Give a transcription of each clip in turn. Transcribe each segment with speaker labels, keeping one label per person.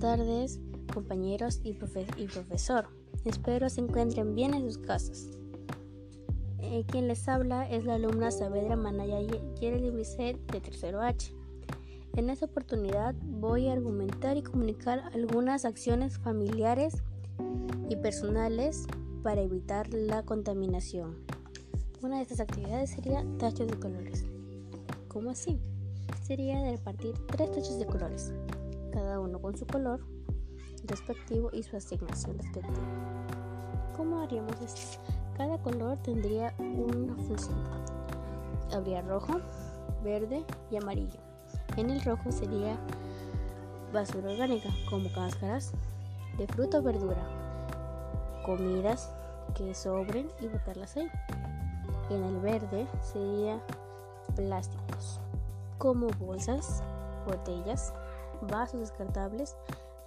Speaker 1: tardes, compañeros y, profesor. Espero se encuentren bien en sus casas. Eh, quien les habla es la alumna Saavedra Manaya Yereli Bisset de tercero H. En esta oportunidad voy a argumentar y comunicar algunas acciones familiares y personales para evitar la contaminación. Una de estas actividades sería tachos de colores. ¿Cómo así? Sería de repartir tres tachos de colores, cada uno con su color respectivo y su asignación respectiva. ¿Cómo haríamos esto? Cada color tendría una función. Habría rojo, verde y amarillo. En el rojo sería basura orgánica, como cáscaras de fruta o verdura, comidas que sobren y botarlas ahí. En el verde sería plásticos, como bolsas, botellas, vasos descartables,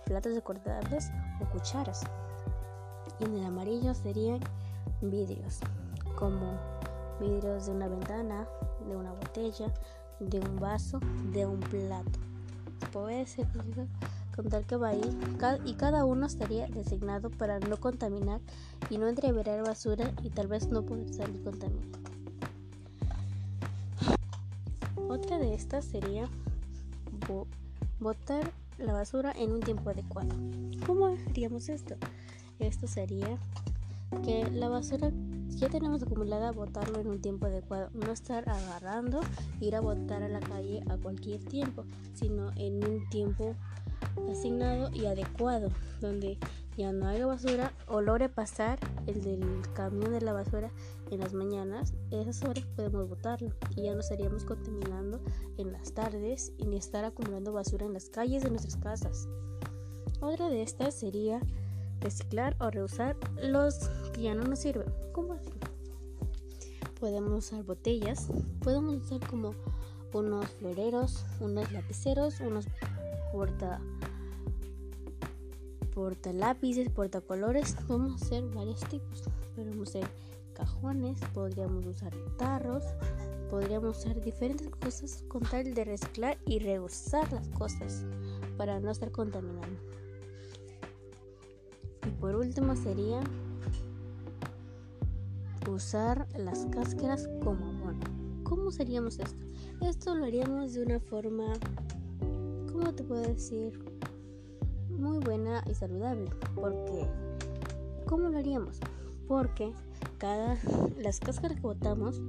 Speaker 1: platos descartables o cucharas. Y en el amarillo serían vidrios, como vidrios de una ventana, de una botella, de un vaso, de un plato. Puede ser contar que va y cada uno estaría designado para no contaminar y no entreverar basura y tal vez no poder salir contaminado. Otra de estas sería botar la basura en un tiempo adecuado. ¿Cómo haríamos esto? Esto sería que la basura ya tenemos acumulada, botarlo en un tiempo adecuado, no estar agarrando, ir a botar a la calle a cualquier tiempo, sino en un tiempo asignado y adecuado, donde ya no haya basura o logre pasar el del camión de la basura en las mañanas, esas horas podemos botarlo y ya no estaríamos contaminando en las tardes y ni estar acumulando basura en las calles de nuestras casas. Otra de estas sería reciclar o reusar los que ya no nos sirven. ¿Cómo así? Podemos usar botellas, podemos usar como unos floreros, unos lapiceros, unos porta porta lápices, porta colores, podemos hacer varios tipos. Podemos hacer cajones, podríamos usar tarros, podríamos usar diferentes cosas con tal de reciclar y reusar las cosas para no estar contaminando. Por último sería usar las cáscaras como abono. ¿Cómo seríamos esto? Esto lo haríamos de una forma, ¿cómo te puedo decir? Muy buena y saludable. Porque, ¿cómo lo haríamos? Porque cada, las cáscaras que botamos,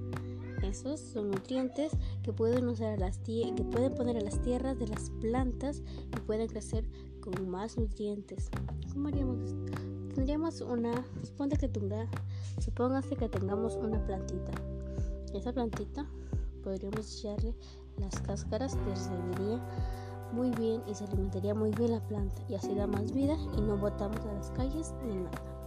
Speaker 1: esos son nutrientes que pueden usar a las que pueden poner a las tierras de las plantas y pueden crecer con más nutrientes. ¿Cómo haríamos esto? Tendríamos una, suponte que tenga, supóngase que tengamos una plantita. Esa plantita podríamos echarle las cáscaras que serviría muy bien y se alimentaría muy bien la planta y así da más vida y no botamos a las calles ni nada.